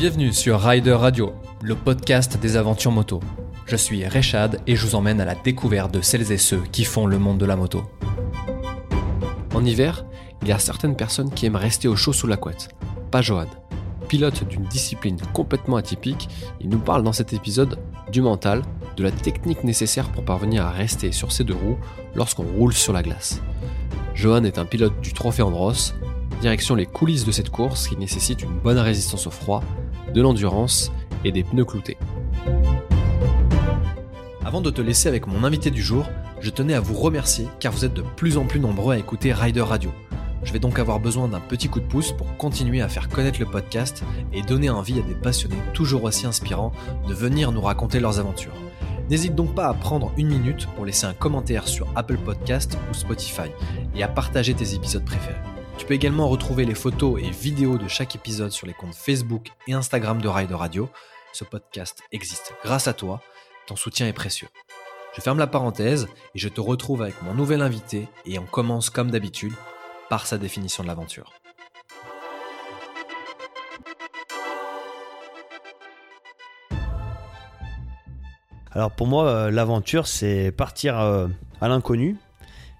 Bienvenue sur Rider Radio, le podcast des aventures moto. Je suis Rechad et je vous emmène à la découverte de celles et ceux qui font le monde de la moto. En hiver, il y a certaines personnes qui aiment rester au chaud sous la couette. Pas Johan. Pilote d'une discipline complètement atypique, il nous parle dans cet épisode du mental, de la technique nécessaire pour parvenir à rester sur ses deux roues lorsqu'on roule sur la glace. Johan est un pilote du Trophée Andros, direction les coulisses de cette course qui nécessite une bonne résistance au froid, de l'endurance et des pneus cloutés. Avant de te laisser avec mon invité du jour, je tenais à vous remercier car vous êtes de plus en plus nombreux à écouter Rider Radio. Je vais donc avoir besoin d'un petit coup de pouce pour continuer à faire connaître le podcast et donner envie à des passionnés toujours aussi inspirants de venir nous raconter leurs aventures. N'hésite donc pas à prendre une minute pour laisser un commentaire sur Apple Podcast ou Spotify et à partager tes épisodes préférés. Tu peux également retrouver les photos et vidéos de chaque épisode sur les comptes Facebook et Instagram de Rider Radio. Ce podcast existe grâce à toi, ton soutien est précieux. Je ferme la parenthèse et je te retrouve avec mon nouvel invité et on commence comme d'habitude par sa définition de l'aventure. Alors pour moi, euh, l'aventure, c'est partir euh, à l'inconnu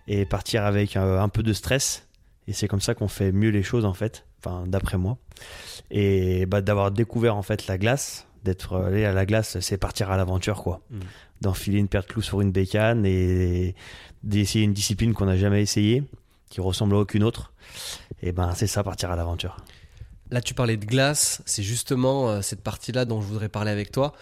et partir avec euh, un peu de stress. Et c'est comme ça qu'on fait mieux les choses en fait, enfin d'après moi. Et bah, d'avoir découvert en fait la glace, d'être allé à la glace, c'est partir à l'aventure quoi. Mm. D'enfiler une paire de clous sur une bécane et d'essayer une discipline qu'on n'a jamais essayée, qui ressemble à aucune autre. Et ben c'est ça, partir à l'aventure. Là, tu parlais de glace, c'est justement euh, cette partie-là dont je voudrais parler avec toi.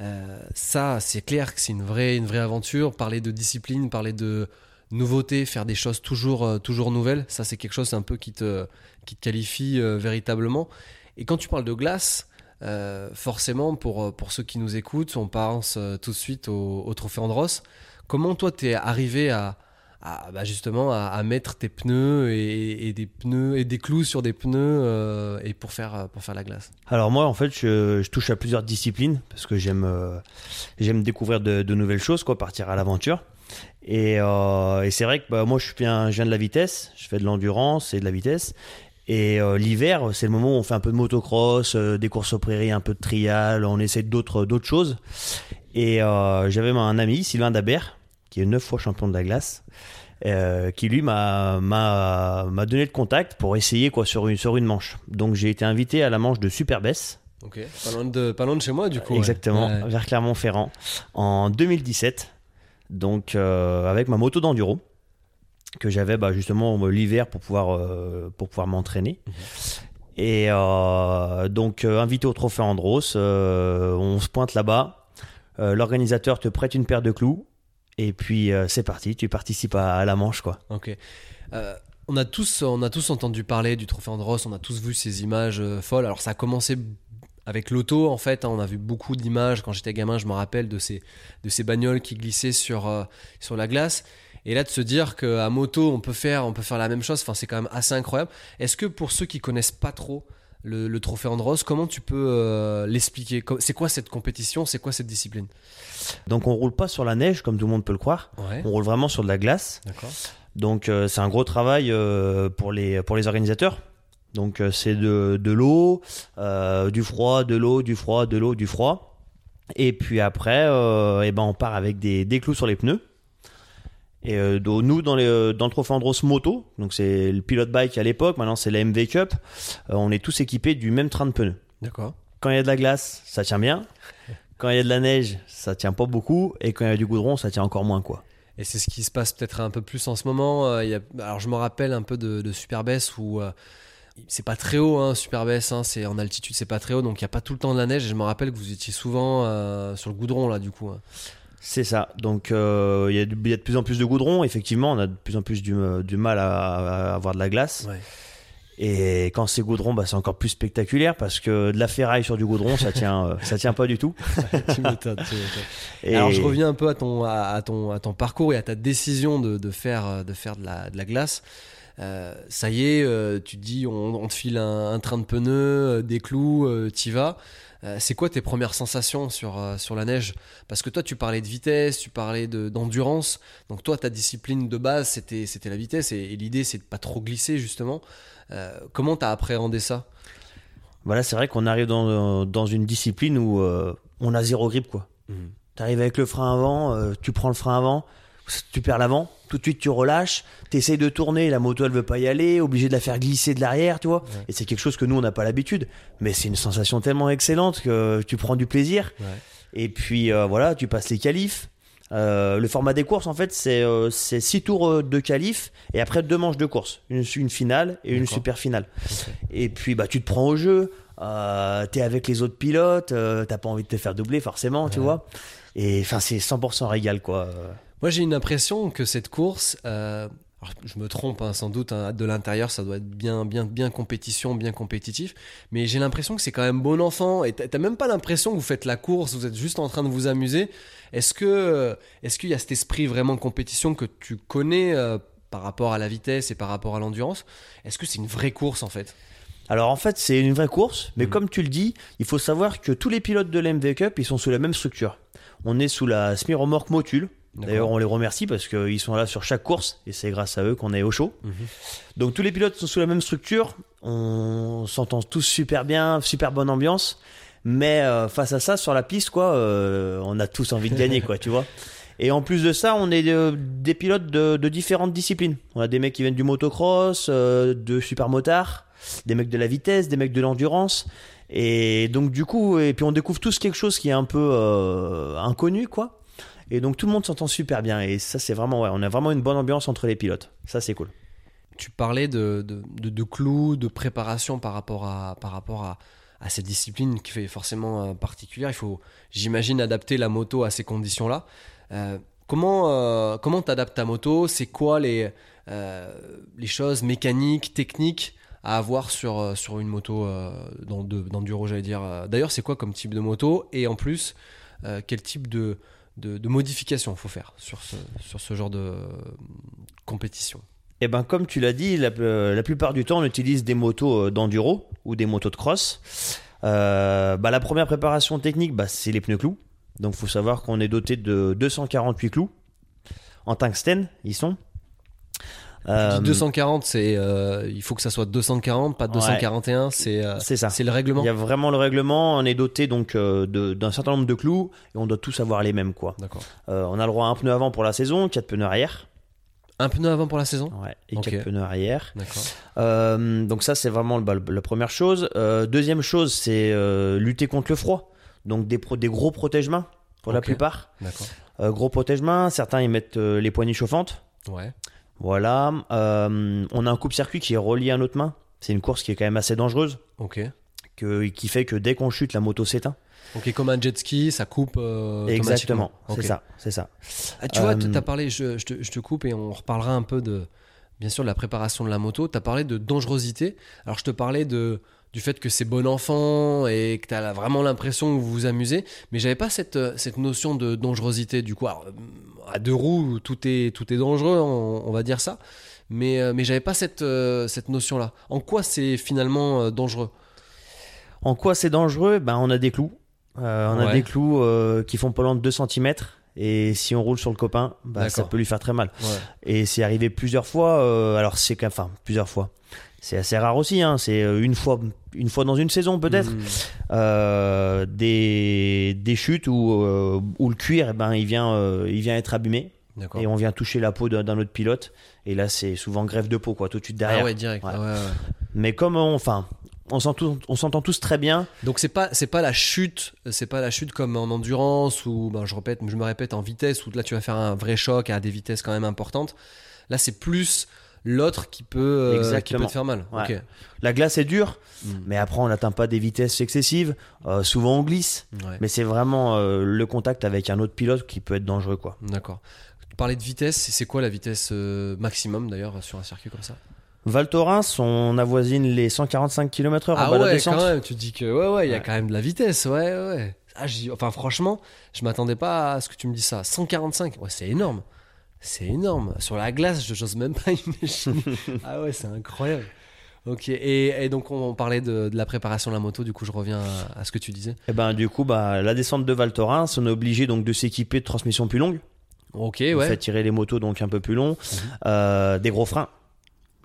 Euh, ça, c'est clair que c'est une vraie, une vraie aventure. Parler de discipline, parler de nouveauté, faire des choses toujours, euh, toujours nouvelles, ça, c'est quelque chose un peu qui te, qui te qualifie euh, véritablement. Et quand tu parles de glace, euh, forcément, pour, pour ceux qui nous écoutent, on pense tout de suite au, Trophée Andros. Comment toi, t'es arrivé à, bah, justement à, mettre tes pneus et, des pneus et des clous sur des pneus et pour faire, pour faire la glace? Alors moi, en fait, je, je touche à plusieurs disciplines parce que j'aime j'aime découvrir de, de nouvelles choses, quoi, partir à l'aventure. Et, euh, et c'est vrai que bah, moi, je viens, je viens de la vitesse, je fais de l'endurance et de la vitesse. Et euh, l'hiver, c'est le moment où on fait un peu de motocross, euh, des courses aux prairies, un peu de trial, on essaie d'autres d'autres choses. Et j'avais un ami, Sylvain Dabert, qui est neuf fois champion de la glace, qui lui m'a donné le contact pour essayer quoi sur une sur une manche. Donc j'ai été invité à la manche de Superbès, Ok. Pas loin de, pas loin de chez moi, du coup. exactement, Ouais. vers Clermont-Ferrand, en 2017. Donc euh, avec ma moto d'enduro que j'avais bah, justement l'hiver pour pouvoir euh, pour pouvoir m'entraîner. Et euh, donc invité au Trophée Andros, on se pointe là-bas. L'organisateur te prête une paire de clous. Et puis c'est parti, tu participes à, à la manche quoi. Ok. On a tous, on a tous entendu parler du Trophée Andros, on a tous vu ces images folles. Alors ça a commencé avec l'auto en fait, hein, on a vu beaucoup d'images quand j'étais gamin, je me rappelle de ces, de ces bagnoles qui glissaient sur, euh, sur la glace. Et là de se dire qu'à moto on peut faire, on peut faire la même chose, enfin c'est quand même assez incroyable. Est-ce que pour ceux qui connaissent pas trop le, le Trophée Andros, comment tu peux euh, l'expliquer? C'est quoi cette compétition? C'est quoi cette discipline? Donc on roule pas sur la neige comme tout le monde peut le croire. Ouais. On roule vraiment sur de la glace. D'accord. Donc euh, c'est un gros travail euh, pour les pour les organisateurs. Donc euh, c'est de, de l'eau, euh, du froid, de l'eau, du froid, de l'eau, du froid. Et puis après, euh, eh ben on part avec des, des clous sur les pneus. Et euh, nous dans, les, dans le Trophée Andros Moto, donc c'est le pilote bike à l'époque, maintenant c'est la MV Cup, on est tous équipés du même train de pneus. D'accord. Quand il y a de la glace, ça tient bien. Quand il y a de la neige, ça tient pas beaucoup. Et quand il y a du goudron, ça tient encore moins quoi. Et c'est ce qui se passe peut-être un peu plus en ce moment. Alors je me rappelle un peu de, de Superbès où c'est pas très haut, hein, Superbès, hein, c'est en altitude, c'est pas très haut, donc il n'y a pas tout le temps de la neige. Et je me rappelle que vous étiez souvent euh, sur le goudron là, du coup. hein. C'est ça. Donc euh, il y, a de- il y a de plus en plus de goudron. Effectivement, on a de plus en plus du, du mal à, à avoir de la glace. Ouais. Et quand c'est goudron, bah, c'est encore plus spectaculaire parce que de la ferraille sur du goudron, ça tient, euh, ça tient pas du tout. tu m'étonnes, tu m'étonnes. Et Alors je reviens un peu à ton, à, à ton, à ton parcours et à ta décision de, de faire, de faire de, la, de la glace. Euh, ça y est, euh, tu te dis, on, on te file un, un train de pneus, euh, des clous, euh, t'y vas. Euh, c'est quoi tes premières sensations sur, euh, sur la neige? Parce que toi, tu parlais de vitesse, tu parlais de- d'endurance. Donc toi, ta discipline de base, c'était c'était la vitesse. Et, et l'idée, c'est de pas trop glisser, justement. Euh, comment t'as appréhendé ça? Voilà, c'est vrai qu'on arrive dans, dans une discipline où euh, on a zéro grip, quoi. Mhm. Tu arrives avec le frein avant, euh, tu prends le frein avant, tu perds l'avant, tout de suite tu relâches, tu essayes de tourner, la moto elle veut pas y aller, obligé de la faire glisser de l'arrière, tu vois. Ouais. Et c'est quelque chose que nous on n'a pas l'habitude, mais c'est une sensation tellement excellente que tu prends du plaisir. Ouais. Et puis euh, voilà, tu passes les qualifs. Euh, le format des courses en fait c'est euh, c'est six tours euh, de qualif et après deux manches de course, une, une finale et une super finale. Et puis bah tu te prends au jeu, euh, t'es avec les autres pilotes, euh, t'as pas envie de te faire doubler forcément, tu vois. Et enfin c'est 100% régal quoi. Moi, j'ai une impression que cette course, euh, alors, je me trompe hein, sans doute, hein, de l'intérieur, ça doit être bien, bien, bien compétition, bien compétitif, mais j'ai l'impression que c'est quand même bon enfant. Et t'as même pas l'impression que vous faites la course, vous êtes juste en train de vous amuser. Est-ce que, euh, est-ce qu'il y a cet esprit vraiment compétition que tu connais euh, par rapport à la vitesse et par rapport à l'endurance? Est-ce que c'est une vraie course en fait? Alors en fait c'est une vraie course, mais Mhm. comme tu le dis, il faut savoir que tous les pilotes de l'MV Cup ils sont sous la même structure. On est sous la semi-remorque Motul. D'ailleurs, on les remercie parce qu'ils sont là sur chaque course et c'est grâce à eux qu'on est au chaud. Mhm. Donc tous les pilotes sont sous la même structure, on s'entend tous super bien, super bonne ambiance, mais euh, face à ça sur la piste quoi, euh, on a tous envie de gagner quoi, tu vois. Et en plus de ça, on est des pilotes de, de différentes disciplines. On a des mecs qui viennent du motocross, euh, de super motard, des mecs de la vitesse, des mecs de l'endurance. Et donc du coup, et puis on découvre tous quelque chose qui est un peu inconnu quoi. Et donc tout le monde s'entend super bien. Et ça c'est vraiment ouais, on a vraiment une bonne ambiance entre les pilotes. Ça c'est cool. Tu parlais de, de, de, clous, de préparation par rapport à, par rapport à, à cette discipline qui fait forcément euh, particulière. Il faut, j'imagine, adapter la moto à ces conditions-là. Euh, comment euh, comment t'adaptes ta moto? C'est quoi les, euh, les choses mécaniques, techniques à avoir sur, sur une moto euh, dans d'enduro, j'allais dire. D'ailleurs, c'est quoi comme type de moto? Et en plus, quel type de, de, de modification faut faire sur ce, genre de euh, compétition Eh ben, comme tu l'as dit, la, euh, plupart du temps, on utilise des motos euh, d'enduro ou des motos de cross. Bah, la première préparation technique, bah, c'est les pneus clous. Donc, faut savoir qu'on est doté de 248 clous en tungstène. Ils sont. Tu Euh, dis 240, c'est euh, il faut que ça soit 240, pas 241. C'est euh, c'est ça. c'est le règlement. Il y a vraiment le règlement. On est doté donc d'un certain nombre de clous et on doit tous avoir les mêmes quoi. D'accord. On a le droit à un pneu avant pour la saison, quatre pneus arrière. Un pneu avant pour la saison. Ouais, et Ok. quatre pneus arrière. D'accord. Donc ça c'est vraiment bah, la première chose. Deuxième chose c'est lutter contre le froid. Donc des, pro- des gros protège-mains pour la plupart. D'accord. Gros protège-mains, certains ils mettent les poignées chauffantes. Ouais. Voilà. Euh, on a un coupe-circuit qui est relié à notre main. C'est une course qui est quand même assez dangereuse, Ok. que, qui fait que dès qu'on chute la moto s'éteint. Ok, comme un jet ski, ça coupe euh, Exactement. C'est ça, c'est ça. Ah, tu vois, Euh, tu as parlé, je, je te, je te coupe et on reparlera un peu de, bien sûr, de la préparation de la moto. Tu as parlé de dangerosité. Alors, je te parlais de, du fait que c'est bon enfant et que tu as vraiment l'impression que vous vous amusez, mais j'avais pas cette, euh, cette notion de dangerosité. Du coup, alors, euh, à deux roues, tout est, tout est dangereux, on, on va dire ça. Mais, euh, mais j'avais pas cette, cette notion-là. En quoi c'est finalement dangereux? En quoi c'est dangereux? Ben on a des clous. Euh, on a des clous euh, qui font pas loin de 2 cm. Et si on roule sur le copain, bah, ça peut lui faire très mal. Ouais. Et c'est arrivé plusieurs fois. euh, alors c'est enfin plusieurs fois. C'est assez rare aussi. Hein, c'est euh, une fois, une fois dans une saison peut-être. Mmh. Euh, des, des chutes où, euh, où le cuir, eh ben il vient, euh, il vient être abîmé et on vient toucher la peau d'un autre pilote. Et là c'est souvent grève de peau quoi, tout de suite derrière. Ah ouais, direct. Ouais. Ah ouais, ouais. Mais comme on, enfin, on s'entend, on s'entend tous très bien. Donc c'est pas c'est pas la chute, c'est pas la chute comme en endurance ou ben je répète, je me répète en vitesse où là tu vas faire un vrai choc à des vitesses quand même importantes. Là c'est plus l'autre qui peut euh, qui peut te faire mal. Ouais. La glace est dure, Mm. mais après on n'atteint pas des vitesses excessives. Euh, souvent on glisse, Ouais. mais c'est vraiment euh, le contact avec un autre pilote qui peut être dangereux quoi. D'accord. Tu parlais de vitesse, c'est quoi la vitesse maximum d'ailleurs sur un circuit comme ça? Val Thorens, on avoisine les 145 km/h Ah en bas de la ouais, descente. quand même. Tu dis que ouais ouais, il y a Ouais. quand même de la vitesse, ouais ouais. Ah, enfin franchement, je m'attendais pas à ce que tu me dis ça. 145, ouais c'est énorme. C'est énorme. Sur la glace, je j'ose même pas imaginer. ah ouais, c'est incroyable. Ok, et, et donc on, on parlait de, de la préparation de la moto, du coup je reviens à, à ce que tu disais. Et ben du coup, bah, la descente de Val Thorens, on est obligé donc de s'équiper de transmissions plus longues. Ok, On ouais. fait tirer les motos donc un peu plus longs, Mhm. Euh, des gros freins.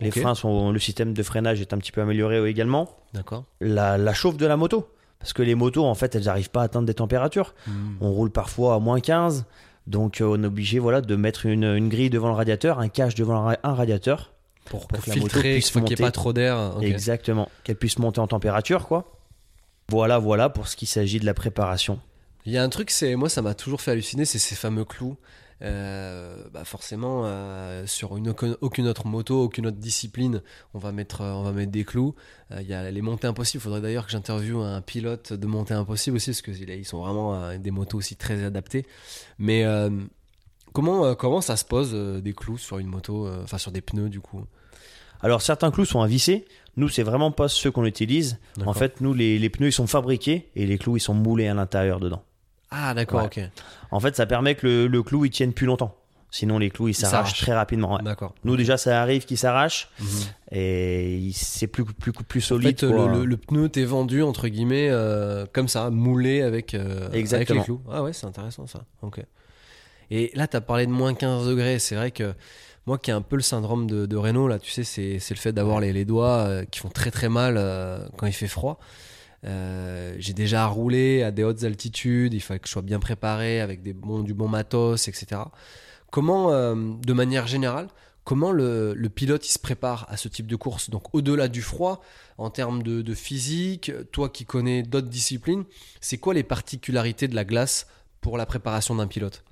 Les freins sont, le système de freinage est un petit peu amélioré également. D'accord. La, la chauffe de la moto. Parce que les motos, en fait, elles n'arrivent pas à atteindre des températures. On roule parfois à moins 15. Donc, euh, on est obligé voilà, de mettre une, une grille devant le radiateur, un cache devant un ra- un radiateur. Pour, que la moto puisse qu'il n'y ait monter. pas trop d'air. ok. Exactement. Qu'elle puisse monter en température, quoi. Voilà, voilà pour ce qui s'agit de la préparation. Il y a un truc, c'est moi ça m'a toujours fait halluciner, c'est ces fameux clous. Euh, bah forcément, euh, sur une, aucun- aucune autre moto, aucune autre discipline, on va mettre, euh, on va mettre des clous. Il y a les montées impossibles. Il faudrait d'ailleurs que j'interviewe un pilote de montées impossibles aussi, parce qu'ils sont vraiment des motos aussi très adaptées. Mais comment, comment ça se pose des clous sur une moto, enfin sur des pneus du coup? Alors, certains clous sont à visser. Nous, c'est vraiment pas ceux qu'on utilise. En fait, nous, les, les pneus, ils sont fabriqués et les clous, ils sont moulés à l'intérieur dedans. Ah d'accord, Ouais. ok. En fait, ça permet que le, le clou, il tienne plus longtemps. Sinon, les clous, ils s'arrachent. très rapidement. ouais. D'accord. Nous, déjà, ça arrive qu'ils s'arrachent Mhm. et c'est plus, plus, plus En solide. fait, quoi. le, le- le pneu t'est vendu entre guillemets euh, comme ça, moulé avec, euh, avec Exactement. les clous. Ah ouais, c'est intéressant ça. Ok. Et là, t'as parlé de moins 15 degrés. C'est vrai que moi, qui ai un peu le syndrome de, de Renault, là, tu sais, c'est c'est le fait d'avoir les, les doigts euh, qui font très très mal euh, quand il fait froid. Euh, J'ai déjà roulé à des hautes altitudes. Il fallait que je sois bien préparé avec des bons, du bon matos, etc. Comment, euh, de manière générale, comment le, pilote il se prépare à ce type de course? Donc au-delà du froid, en termes de physique, toi qui connais d'autres disciplines, c'est quoi les particularités de la glace pour la préparation d'un pilote?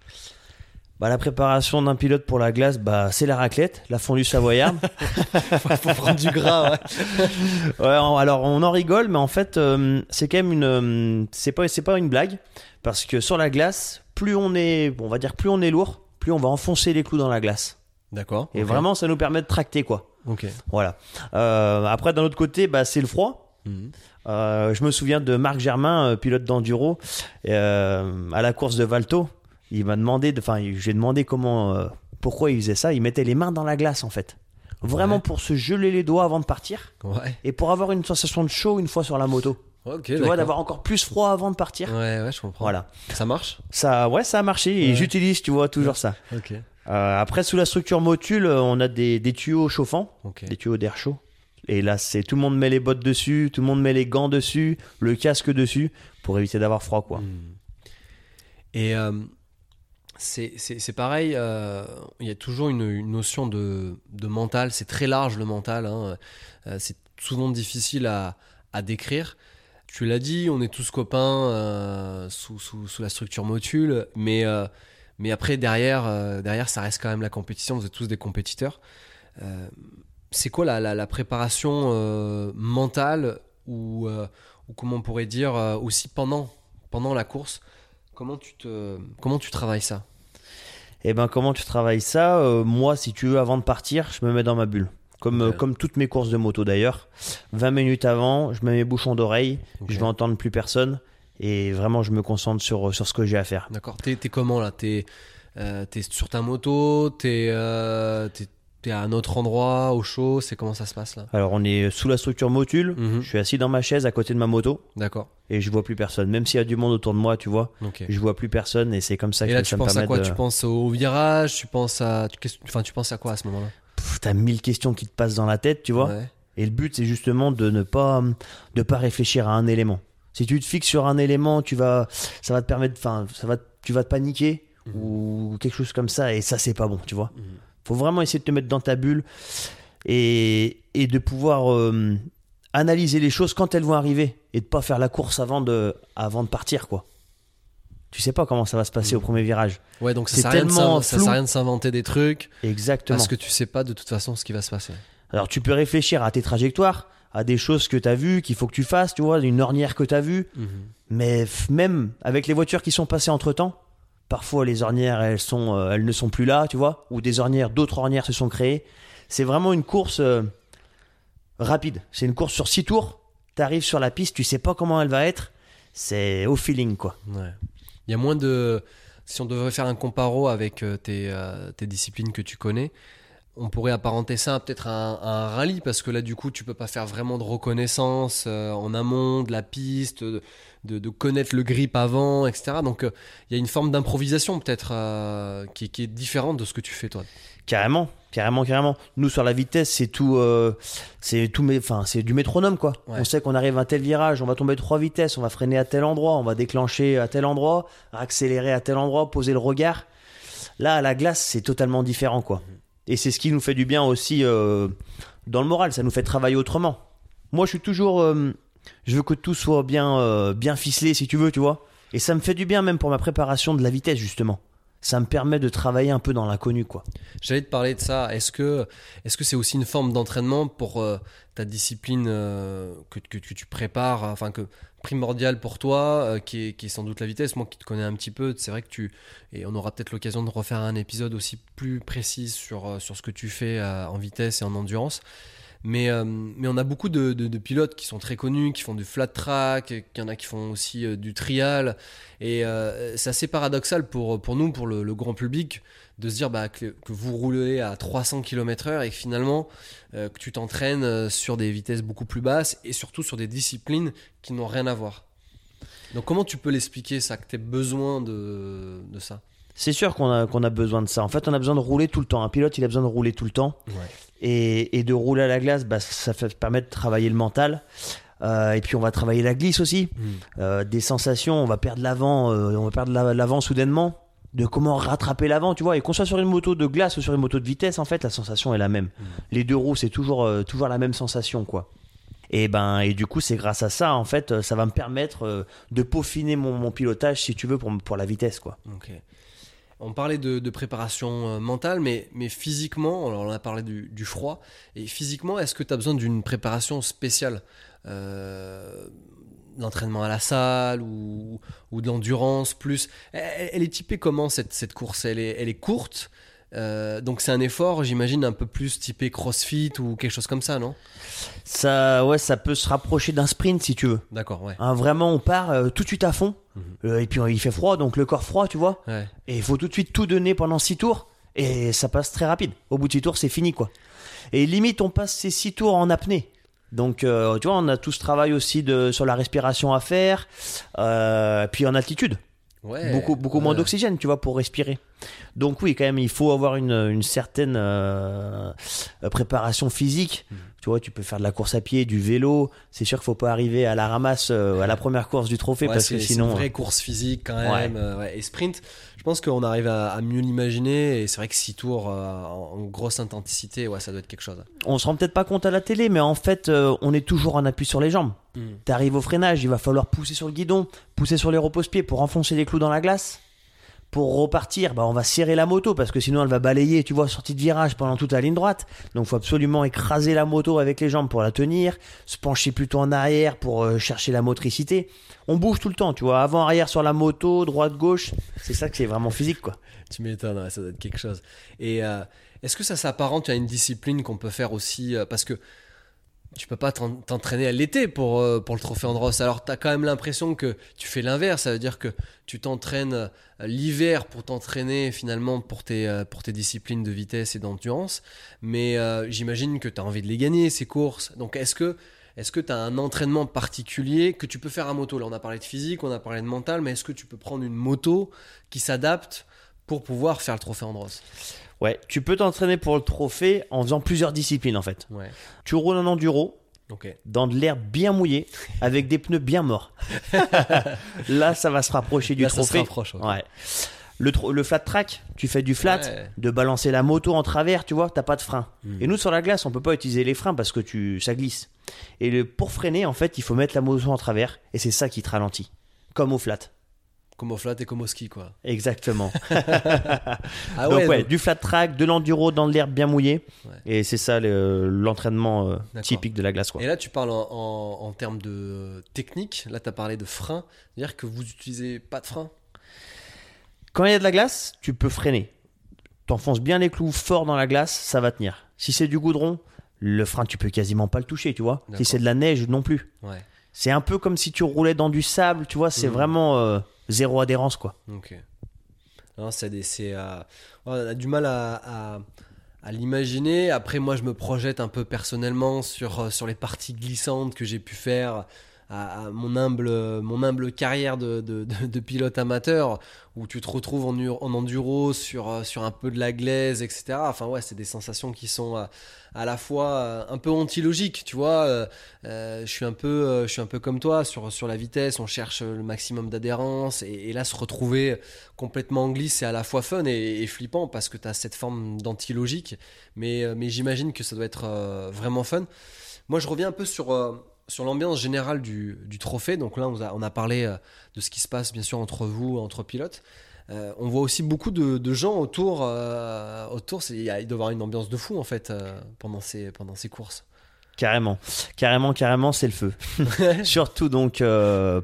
Bah, la préparation d'un pilote pour la glace, bah, c'est la raclette, la fondue savoyarde. Il faut prendre du gras, ouais. Alors on en rigole, mais en fait, euh, c'est quand même une, euh, c'est pas, c'est pas une blague, parce que sur la glace, plus on est, on va dire, plus on est lourd, plus on va enfoncer les clous dans la glace. D'accord. Et vraiment, ça nous permet de tracter, quoi. Ok. Voilà. Euh, après, d'un autre côté, bah, c'est le froid. Mhm. Je me souviens de Marc Germain, pilote d'enduro, à la course de Valto. Il m'a demandé, de- enfin, j'ai demandé comment, euh, pourquoi il faisait ça. Il mettait les mains dans la glace, en fait. Vraiment Ouais. pour se geler les doigts avant de partir Ouais. et pour avoir une sensation de chaud une fois sur la moto. Ok. tu vois, d'avoir encore plus froid avant de partir. Ouais, ouais, je comprends. Voilà. Ça marche? Ça, ouais, ça a marché et j'utilise, tu vois, toujours ça. Ok. Euh, après, sous la structure motule, euh, on a des, des tuyaux chauffants, Ok. des tuyaux d'air chaud. Et là, c'est tout le monde met les bottes dessus, tout le monde met les gants dessus, le casque dessus, pour éviter d'avoir froid, quoi. Hmm. Et euh, c'est pareil, euh, il y a toujours une, notion de, de mental, c'est très large le mental, hein. Euh, c'est souvent difficile à, à décrire. Tu l'as dit, on est tous copains euh, sous, sous, sous la structure motule, mais, mais après, derrière, derrière, ça reste quand même la compétition, vous êtes tous des compétiteurs. C'est quoi la, la, la préparation mentale ou, ou comment on pourrait dire aussi pendant, pendant la course? Comment tu, te, comment tu travailles ça? Et ben, comment tu travailles ça? Euh, Moi, si tu veux, avant de partir, je me mets dans ma bulle. Comme, euh, comme toutes mes courses de moto d'ailleurs. 20 minutes avant, je mets mes bouchons d'oreille, Ok. je vais entendre plus personne. Et vraiment, je me concentre sur, sur ce que j'ai à faire. D'accord. T'es, t'es comment là? T'es, euh, t'es sur ta moto T'es, euh, t'es, t'es à un autre endroit, au chaud C'est comment ça se passe là? Alors, on est sous la structure motule. Mhm. Je suis assis dans ma chaise à côté de ma moto D'accord. et je vois plus personne. Même s'il y a du monde autour de moi, tu vois, Ok. je vois plus personne et c'est comme ça Et que là, ça tu me penses à permet quoi? de... Tu penses au virage? Tu penses à, tu, enfin, tu penses à quoi à ce moment-là? T'as mille questions qui te passent dans la tête, tu vois. Ouais. Et le but, c'est justement de ne pas, de pas réfléchir à un élément. Si tu te fixes sur un élément, tu vas, ça va te permettre, enfin, ça va, tu vas te paniquer Mhm. ou quelque chose comme ça, et ça, c'est pas bon, tu vois. Mhm. Faut vraiment essayer de te mettre dans ta bulle et, et de pouvoir euh, analyser les choses quand elles vont arriver et de pas faire la course avant de, avant de partir, quoi. Tu sais pas comment ça va se passer Mhm. au premier virage. Ouais, donc ça C'est sert, à rien de tellement ça sert à rien de s'inventer des trucs Exactement. parce que tu sais pas de toute façon ce qui va se passer. Alors tu peux réfléchir à tes trajectoires, à des choses que tu as vues, qu'il faut que tu fasses, tu vois, une ornière que tu as vue. Mais f- même avec les voitures qui sont passées entre temps, parfois les ornières elles sont, euh, elles ne sont plus là, tu vois, ou des ornières, d'autres ornières se sont créées. C'est vraiment une course euh, rapide. C'est une course sur six tours. Tu arrives sur la piste, tu sais pas comment elle va être. C'est au feeling quoi. Il y a moins de. Si on devait faire un comparo avec euh, tes, disciplines que tu connais, on pourrait apparenter ça peut-être à un, rallye parce que là, du coup, tu peux pas faire vraiment de reconnaissance en amont de la piste, de- de connaître le grip avant, etc. Donc, euh, il y a une forme d'improvisation peut-être euh, qui, qui est différente de ce que tu fais toi. Carrément, carrément, carrément. Nous sur la vitesse, c'est tout, euh, c'est tout, enfin, c'est du métronome quoi. Ouais. On sait qu'on arrive à un tel virage, on va tomber trois vitesses, on va freiner à tel endroit, on va déclencher à tel endroit, accélérer à tel endroit, poser le regard. Là, à la glace, c'est totalement différent quoi. Et c'est ce qui nous fait du bien aussi euh, dans le moral. Ça nous fait travailler autrement. Moi, je suis toujours, euh, je veux que tout soit bien, euh, bien ficelé si tu veux, tu vois. Et ça me fait du bien même pour ma préparation de la vitesse justement. Ça me permet de travailler un peu dans l'inconnu quoi. J'allais te parler de ça. Est-ce que est-ce que c'est aussi une forme d'entraînement pour euh, ta discipline euh, que, que, que tu prépares, enfin que primordiale pour toi, qui, est, qui est sans doute la vitesse. Moi qui te connais un petit peu, c'est vrai que tu et on aura peut-être l'occasion de refaire un épisode aussi plus précis sur sur ce que tu fais en vitesse et en endurance. Mais, euh, mais on a beaucoup de, de- de pilotes qui sont très connus, qui font du flat track, qu'il y en a qui font aussi euh, du trial. Et euh, c'est assez paradoxal pour, pour nous, pour le, le grand public, de se dire bah, que, que vous roulez à 300 km/h et que finalement euh, que tu t'entraînes sur des vitesses beaucoup plus basses et surtout sur des disciplines qui n'ont rien à voir. Donc comment tu peux l'expliquer ça, que tu aies besoin de, de ça? C'est sûr qu'on a, qu'on a besoin de ça. En fait, on a besoin de rouler tout le temps. Un pilote, il a besoin de rouler tout le temps. Et, et de rouler à la glace, bah, ça fait permet de travailler le mental. Euh, et puis on va travailler la glisse aussi. Euh, des sensations, on va perdre l'avant, euh, on va perdre la- l'avant soudainement. De comment rattraper l'avant, tu vois. Et qu'on soit sur une moto de glace ou sur une moto de vitesse, en fait, la sensation est la même. Les deux roues, c'est toujours, toujours la même sensation, quoi. Et ben, et du coup, c'est grâce à ça, en fait, ça va me permettre de peaufiner mon, mon pilotage, si tu veux, pour, pour la vitesse, quoi. On parlait de, de préparation euh, mentale, mais, mais physiquement, alors on a parlé du, du froid, et physiquement, est-ce que tu as besoin d'une préparation spéciale euh, L'entraînement à la salle ou, ou de l'endurance plus? Elle, elle est typée comment cette, cette course? Elle est, elle est courte, euh, donc c'est un effort, j'imagine, un peu plus typé crossfit ou quelque chose comme ça, non? Ça, ouais, ça peut se rapprocher d'un sprint, si tu veux. D'accord, ouais. Hein, vraiment, on part euh, tout de suite à fond. Euh, et puis il fait froid, donc le corps froid, tu vois. ouais. Et il faut tout de suite tout donner pendant 6 tours. Et ça passe très rapide. Au bout de 6 tours, c'est fini, quoi. Et limite, on passe ces 6 tours en apnée. Donc, euh, tu vois, on a tout ce travail aussi de, sur la respiration à faire. Euh, puis en altitude. Ouais, beaucoup beaucoup moins d'oxygène, tu vois, pour respirer. Donc oui, quand même, il faut avoir une, une certaine euh, euh, préparation physique. Mm. Tu vois, tu peux faire de la course à pied, du vélo. C'est sûr qu'il faut pas arriver à la ramasse euh, à la première course du trophée Ouais, parce c'est- que c'est sinon. une vraie course physique quand Ouais. même. euh, ouais. Et sprint, je pense qu'on arrive à, à mieux l'imaginer. Et c'est vrai que 6 tours euh, en, en grosse intensité, ouais, ça doit être quelque chose. On se rend peut-être pas compte à la télé, mais en fait, euh, on est toujours en appui sur les jambes. T'arrives au freinage, il va falloir pousser sur le guidon, pousser sur les repose-pieds pour enfoncer les clous dans la glace. Pour repartir, bah, on va serrer la moto parce que sinon elle va balayer, tu vois, sortie de virage pendant toute la ligne droite. Donc faut absolument écraser la moto avec les jambes pour la tenir, se pencher plutôt en arrière pour euh, chercher la motricité. On bouge tout le temps, tu vois, avant, arrière sur la moto, droite, gauche. C'est ça que c'est vraiment physique, quoi. Tu m'étonnes, ça doit être quelque chose. Et euh, est-ce que ça s'apparente à une discipline qu'on peut faire aussi euh, Parce que tu peux pas t'en- t'entraîner à l'été pour, euh, pour le trophée Andros. Alors tu as quand même l'impression que tu fais l'inverse. Ça veut dire que tu t'entraînes euh, l'hiver pour t'entraîner finalement pour tes, euh, pour tes disciplines de vitesse et d'endurance. Mais j'imagine que tu as envie de les gagner, ces courses. Donc est-ce que est-ce que tu as un entraînement particulier que tu peux faire à moto? Là, on a parlé de physique, on a parlé de mental, mais est-ce que tu peux prendre une moto qui s'adapte pour pouvoir faire le trophée Andros? Ouais, tu peux t'entraîner pour le trophée en faisant plusieurs disciplines en fait. Ouais, Tu roules en enduro, dans de l'air bien mouillé, avec des pneus bien morts. Là, ça va se rapprocher du Là, ça se trophée. rapproche. Ouais. Le, flat track, tu fais du flat, Ouais. de balancer la moto en travers, tu vois, t'as pas de frein. Hmm. Et nous, sur la glace, on peut pas utiliser les freins parce que tu, ça glisse. Et le, pour freiner, en fait, il faut mettre la moto en travers, et c'est ça qui te ralentit. Comme au flat. Comme au flat et comme au ski, quoi. Exactement. Ah donc, ouais, donc- du flat track, de l'enduro dans de l'air bien mouillé. Ouais. Et c'est ça le- l'entraînement euh, typique de la glace. Quoi. Et là, tu parles en, en- en termes de technique. Là, tu as parlé de frein. C'est-à-dire que vous utilisez pas de frein? Quand il y a de la glace, tu peux freiner. T'enfonces bien les clous fort dans la glace, ça va tenir. Si c'est du goudron, le frein, tu peux quasiment pas le toucher, tu vois. Si c'est de la neige, non plus. Ouais. C'est un peu comme si tu roulais dans du sable, tu vois. C'est Mhm. vraiment euh, zéro adhérence, quoi. Ok. C'est euh, on a du mal à, l'imaginer. Après, moi, je me projette un peu personnellement sur, euh, sur les parties glissantes que j'ai pu faire à, mon humble mon humble carrière de, de, pilote amateur où tu te retrouves en, en enduro sur euh, sur un peu de la glaise etc enfin ouais c'est des sensations qui sont euh, à la fois euh, un peu antilogiques tu vois euh, euh, je suis un peu je suis un peu comme toi sur sur la vitesse on cherche le maximum d'adhérence et, là se retrouver complètement en glisse c'est à la fois fun et, flippant parce que tu as cette forme d'antilogique. Mais mais j'imagine que ça doit être vraiment fun. Moi je reviens un peu sur sur l'ambiance générale du, du trophée, donc là on a, parlé de ce qui se passe bien sûr entre vous, entre pilotes. Euh, on voit aussi beaucoup de, de gens autour. euh, autour, il doit y avoir une ambiance de fou en fait euh, pendant ces pendant ces courses. Carrément, carrément, carrément, c'est le feu. Surtout donc,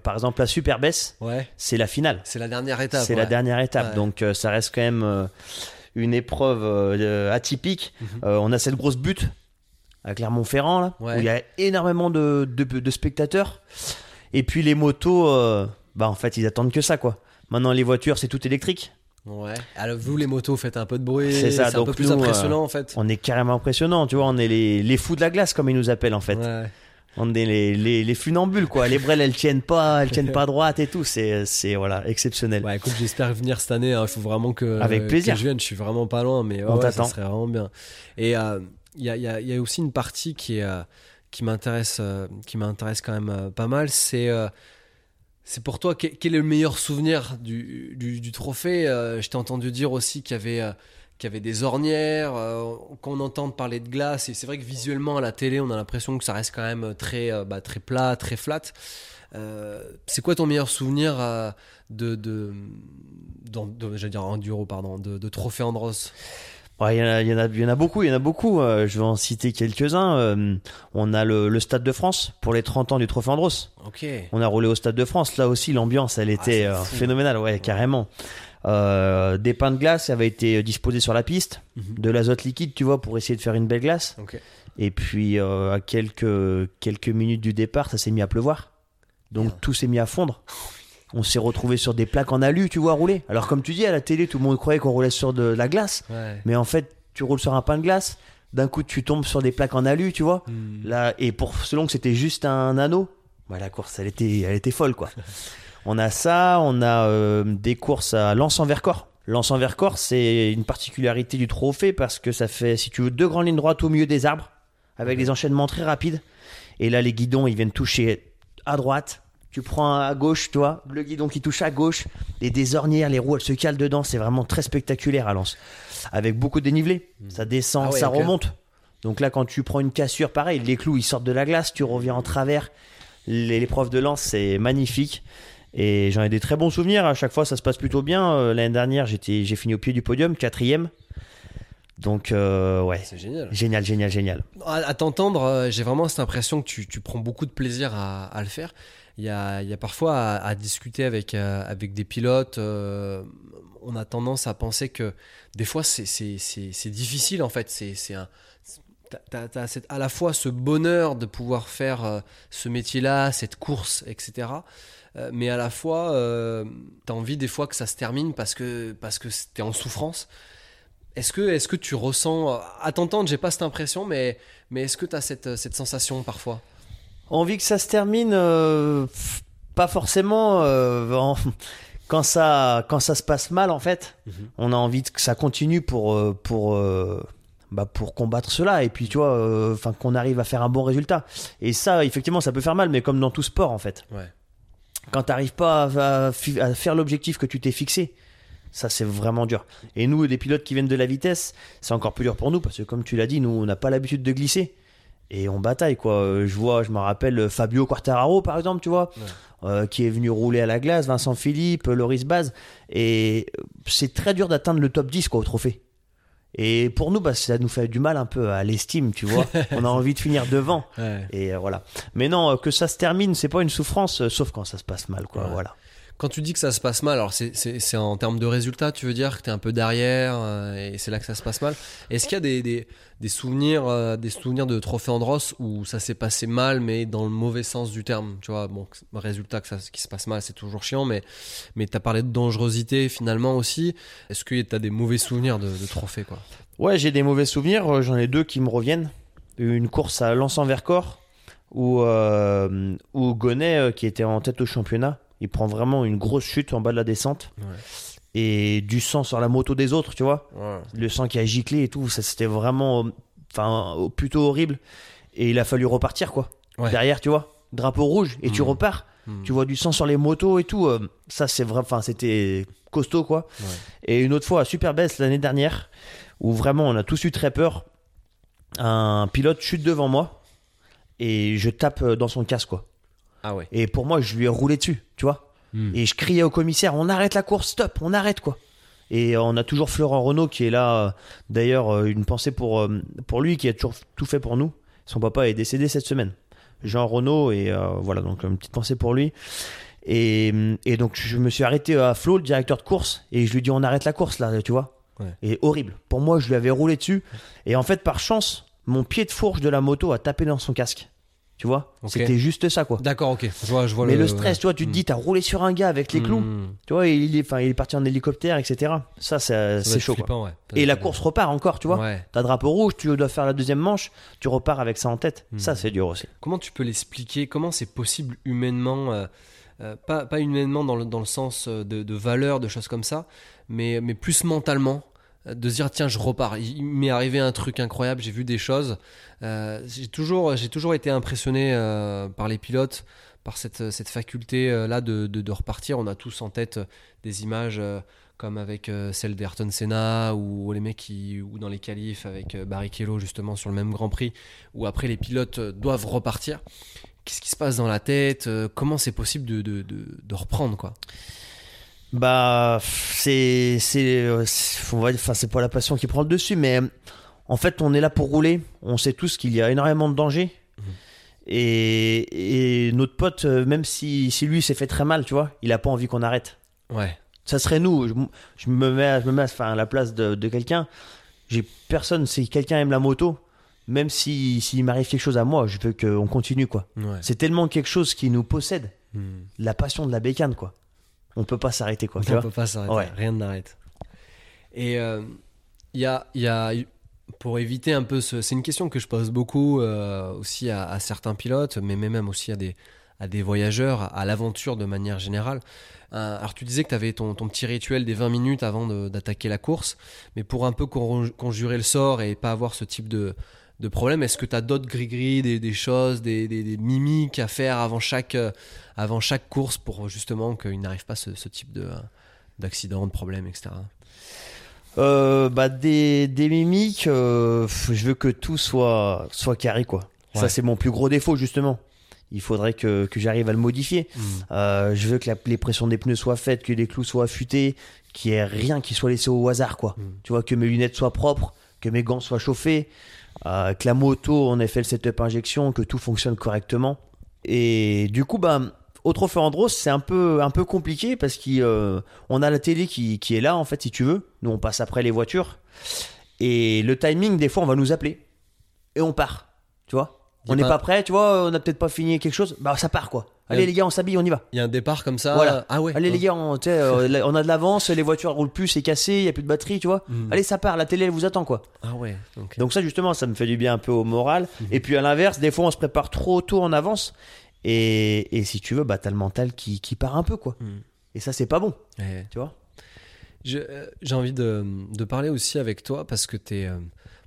par exemple, la Super ouais, c'est la finale. c'est la dernière étape. C'est la dernière étape. Ouais. Donc ça reste quand même une épreuve atypique. Mhm. On a cette grosse butte à Clermont-Ferrand, là, où il y a énormément de, de- de spectateurs. Et puis les motos, bah en fait, ils attendent que ça, quoi. Maintenant, les voitures, c'est tout électrique. Ouais. Alors vous les motos faites un peu de bruit. C'est ça, un donc peu plus nous, impressionnant en fait. On est carrément impressionnant, tu vois. On est les, les fous de la glace, comme ils nous appellent, en fait. Ouais. On est les, les, les funambules, quoi. Les brelles, elles tiennent pas, elles tiennent pas droite et tout. C'est, c'est voilà, exceptionnel. Ouais, écoute, j'espère venir cette année. hein. Il faut vraiment que, Avec plaisir. que je vienne. Je suis vraiment pas loin, mais ouais, On ouais, ça serait vraiment bien. Et euh, il y, a, il y a- il y a aussi une partie qui est euh, qui m'intéresse, euh, qui m'intéresse quand même euh, pas mal. C'est euh, c'est pour toi quel, est le meilleur souvenir du, du, trophée? Euh, Je t'ai entendu dire aussi qu'il y avait euh, qu'il y avait des ornières, euh, qu'on entend parler de glace. Et c'est vrai que visuellement à la télé, on a l'impression que ça reste quand même très bah, très plat, très flat. C'est quoi ton meilleur souvenir de, de, dire enduro, pardon, de, de trophée Andros? Ouais, Il y, en a- il y en a- il y en a beaucoup, il y en a beaucoup. Euh, je vais en citer quelques-uns. Euh, on a le, le Stade de France pour les 30 ans du Trophée Andros. On a roulé au Stade de France. Là aussi, l'ambiance, elle était c'est euh, phénoménale, ouais, carrément. Des pains de glace avaient été disposés sur la piste, Mhm. de l'azote liquide, tu vois, pour essayer de faire une belle glace. Et puis, à quelques, quelques minutes du départ, ça s'est mis à pleuvoir. Donc, Merde. tout s'est mis à fondre. On s'est retrouvé sur des plaques en alu, tu vois, rouler. Alors, comme tu dis, à la télé, tout le monde croyait qu'on roulait sur de la glace. Ouais. Mais en fait, tu roules sur un pain de glace, d'un coup tu tombes sur des plaques en alu, tu vois. Hmm. Là, et pour selon que c'était juste un anneau, bah, la course, elle était, elle était folle, quoi. on a ça, on a euh, des courses à lance en vercors. Lance en vercors, c'est une particularité du trophée parce que ça fait, si tu veux, deux grandes lignes droites au milieu des arbres, avec des enchaînements très rapides. Et là, les guidons, ils viennent toucher à droite. Tu prends à gauche, toi, le guidon qui touche à gauche, et des ornières, les roues, elles se calent dedans. C'est vraiment très spectaculaire à Lens. Avec beaucoup de dénivelé. Ça descend, Ah ouais, ça remonte. Donc là, quand tu prends une cassure, pareil, les clous, ils sortent de la glace, tu reviens en travers. Les- L'épreuve de lance, c'est magnifique. Et j'en ai des très bons souvenirs. À chaque fois, ça se passe plutôt bien. Euh, L'année dernière, j'étais, j'ai fini au pied du podium, quatrième. Donc, euh, ouais, C'est génial. génial, génial, génial. À, à t'entendre, euh, j'ai vraiment cette impression que tu, tu prends beaucoup de plaisir à, à le faire. Il y a, parfois à, discuter avec, euh, avec des pilotes, euh, on a tendance à penser que des fois c'est, difficile en fait. C'est, un, t'as- t'as, t'as cette- à la fois ce bonheur de pouvoir faire euh, ce métier-là, cette course, etc. Mais à la fois, t'as envie des fois que ça se termine parce que, parce que t'es en souffrance. Est-ce que, est-ce que tu ressens, à t'entendre, j'ai pas cette impression, mais, mais est-ce que tu as cette, cette sensation parfois? Envie que ça se termine, euh, pas forcément. euh, en- quand ça, quand ça se passe mal, en fait, Mhm. on a envie que ça continue pour, euh, pour, bah, pour combattre cela. Et puis, tu vois, enfin, qu'on arrive à faire un bon résultat. Et ça, effectivement, ça peut faire mal, mais comme dans tout sport, en fait. Ouais. Quand t'arrives pas à, à fi- à faire l'objectif que tu t'es fixé, ça c'est vraiment dur. Et nous, des pilotes qui viennent de la vitesse, c'est encore plus dur pour nous parce que comme tu l'as dit, nous on n'a pas l'habitude de glisser et on bataille quoi. Euh, Je vois, je me rappelle euh, Fabio Quartararo par exemple, tu vois, Ouais. euh, qui est venu rouler à la glace, Vincent Philippe, Loris Baz, et c'est très dur d'atteindre le top 10 quoi au trophée. Et pour nous, bah, ça nous fait du mal un peu à l'estime, tu vois. on a envie de finir devant. Ouais. Et voilà. Mais non, que ça se termine, c'est pas une souffrance, sauf quand ça se passe mal, quoi. Ouais. Voilà. Quand tu dis que ça se passe mal, alors c'est- en termes de résultats, tu veux dire que tu es un peu derrière euh, et c'est là que ça se passe mal. Est-ce qu'il y a des, souvenirs, euh, des souvenirs de trophée Andros où ça s'est passé mal, mais dans le mauvais sens du terme Tu vois, bon, résultat que ça qui se passe mal, c'est toujours chiant, mais, mais tu as parlé de dangerosité finalement aussi. Est-ce que tu as des mauvais souvenirs de, de trophée quoi? Ouais, j'ai des mauvais souvenirs. euh, J'en ai deux qui me reviennent. Une course à Lens-en-Vercors où, où Gonnet, qui était en tête au championnat, il prend vraiment une grosse chute en bas de la descente Ouais. et du sang sur la moto des autres, tu vois. Ouais. Le sang qui a giclé et tout, ça c'était vraiment enfin, plutôt horrible. Et il a fallu repartir, quoi. Ouais. Derrière, tu vois, drapeau rouge et tu Mhm. repars. Hmm. Tu vois du sang sur les motos et tout. euh, ça, c'est vrai, enfin, c'était costaud, quoi. Et une autre fois à Superbest l'année dernière, où vraiment on a tous eu très peur. Un pilote chute devant moi et je tape euh, dans son casque, quoi. Ah ouais. Et pour moi, je lui ai roulé dessus, tu vois. Hmm. Et je criais au commissaire, on arrête la course, stop, on arrête, quoi. Et on a toujours Florent Renault qui est là. euh, D'ailleurs, euh, une pensée pour, euh, pour lui qui a toujours tout fait pour nous. Son papa est décédé cette semaine. Jean Renault, et euh, voilà, donc une petite pensée pour lui. Et, et donc je me suis arrêté à Flo, le directeur de course, et je lui dis on arrête la course là, tu vois. Ouais. Et horrible. Pour moi, je lui avais roulé dessus. Et en fait, par chance, mon pied de fourche de la moto a tapé dans son casque. Tu vois. C'était juste ça, quoi. D'accord, ok. Je vois, je vois Mais le stress, tu vois, tu te Hmm. dis, t'as roulé sur un gars avec les clous. Hmm. Tu vois, il est, il est parti en hélicoptère, etc. Ça, c'est Ça doit c'est chaud. quoi. ouais. Ça Et la course repart encore, tu vois. Ouais. T'as drapeau rouge, tu dois faire la deuxième manche, tu repars avec ça en tête. Hmm. Ça, c'est dur aussi. Comment tu peux l'expliquer? Comment c'est possible humainement euh, euh, pas, pas humainement dans le, dans le sens euh, de, de valeur, de choses comme ça, mais, mais plus mentalement? De se dire tiens je repars. Il m'est arrivé un truc incroyable j'ai vu des choses. Euh, j'ai toujours j'ai toujours été impressionné euh, par les pilotes par cette, cette faculté euh, là de, de, repartir. On a tous en tête des images comme avec celle d'Ayrton Senna ou les mecs qui ou dans les qualifs avec Barrichello justement sur le même Grand Prix où après les pilotes doivent repartir. Qu'est-ce qui se passe dans la tête? Comment c'est possible de, de reprendre quoi? Bah, c'est, c'est, euh, enfin, c'est pas la passion qui prend le dessus, mais euh, en fait, on est là pour rouler. On sait tous qu'il y a énormément de dangers. Mhm. Et, et notre pote, euh, même si, si lui s'est fait très mal, tu vois, il a pas envie qu'on arrête. ouais Ça serait nous. Je, je me mets, à- je me mets à, enfin, à la place de, de quelqu'un. J'ai personne. Si quelqu'un aime la moto, même si s'il m'arrive quelque chose à moi, je veux qu'on continue quoi. ouais C'est tellement quelque chose qui nous possède, Hmm. la passion de la bécane quoi. On peut pas s'arrêter quoi. tu on vois peut pas s'arrêter Ouais. rien n'arrête et euh, il y, a, y a pour éviter un peu ce c'est une question que je pose beaucoup euh, aussi à, à certains pilotes mais même aussi à des à des voyageurs à l'aventure de manière générale Euh, alors tu disais que tu avais ton, ton petit rituel des 20 minutes avant d'attaquer la course mais pour un peu con- conjurer le sort et pas avoir ce type de de problème Est-ce que tu as d'autres gris-gris, des, des choses, des, des- des mimiques à faire avant chaque, euh, avant chaque course pour justement qu'il n'arrive pas ce, ce type de, euh, d'accident, de problème, etc. Euh, bah des, des mimiques, euh, je veux que tout soit soit carré quoi. Ouais. Ça c'est mon plus gros défaut justement. Il faudrait que, que j'arrive à le modifier. Euh, je veux que la- les pressions des pneus soient faites, que les clous soient affûtés, qu'il n'y ait rien qui soit laissé au hasard quoi. Mm. Tu vois que mes lunettes soient propres, que mes gants soient chauffés, euh, que la moto on ait fait le setup injection, que tout fonctionne correctement. Et du coup bah au Trophée Andros, c'est un peu, un peu compliqué parce qu'on a la télé qui, qui est là, en fait, si tu veux. Nous, on passe après les voitures. Et le timing, des fois, on va nous appeler. Et on part. Tu vois? On n'est pas- pas prêt, tu vois On n'a peut-être pas fini quelque chose. Bah, ça part, quoi. Allez, les gars, on s'habille, on y va. Il y a un départ comme ça. Voilà. Ah ouais. Allez, les gars, on, tu sais, euh, on a de l'avance, les voitures roulent plus, c'est cassé, il n'y a plus de batterie, tu vois Mm. Allez, ça part, la télé, elle vous attend, quoi. Ah ouais. Donc ça justement, ça me fait du bien un peu au moral. Mhm. Et puis à l'inverse, des fois on se prépare trop tôt en avance. Et, et si tu veux, bah t'as le mental qui, qui part un peu quoi. Mm. Et ça c'est pas bon, Ouais. tu vois. Euh, J'ai envie de, de parler aussi avec toi parce que t'es, euh,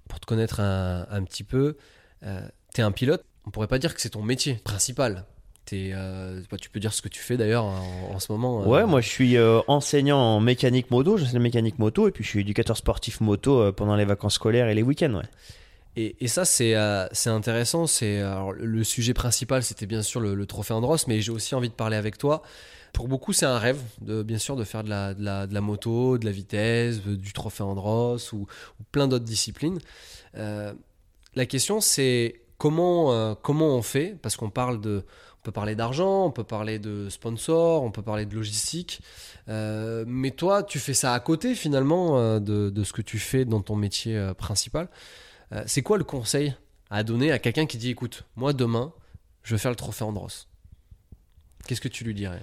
pour te connaître un, un petit peu, euh, tu es un pilote. On pourrait pas dire que c'est ton métier principal. T'es, euh, bah, tu peux dire ce que tu fais d'ailleurs en, en ce moment. euh, Ouais, moi je suis euh, enseignant en mécanique moto, je sais mécanique moto, et puis je suis éducateur sportif moto euh, pendant les vacances scolaires et les week-ends. Ouais. Et, et ça, c'est intéressant. C'est le sujet principal, c'était bien sûr le, le trophée Andros, mais j'ai aussi envie de parler avec toi. Pour beaucoup, c'est un rêve, de, bien sûr, de faire de la, de, la, de la moto, de la vitesse, du trophée Andros ou, ou plein d'autres disciplines. La question, c'est comment, euh, comment on fait Parce qu'on parle de, on peut parler d'argent, on peut parler de sponsors, on peut parler de logistique. Euh, mais toi, tu fais ça à côté finalement euh, de, de ce que tu fais dans ton métier principal. C'est quoi le conseil à donner à quelqu'un qui dit écoute, moi demain, je veux faire le trophée Andros? Qu'est-ce que tu lui dirais?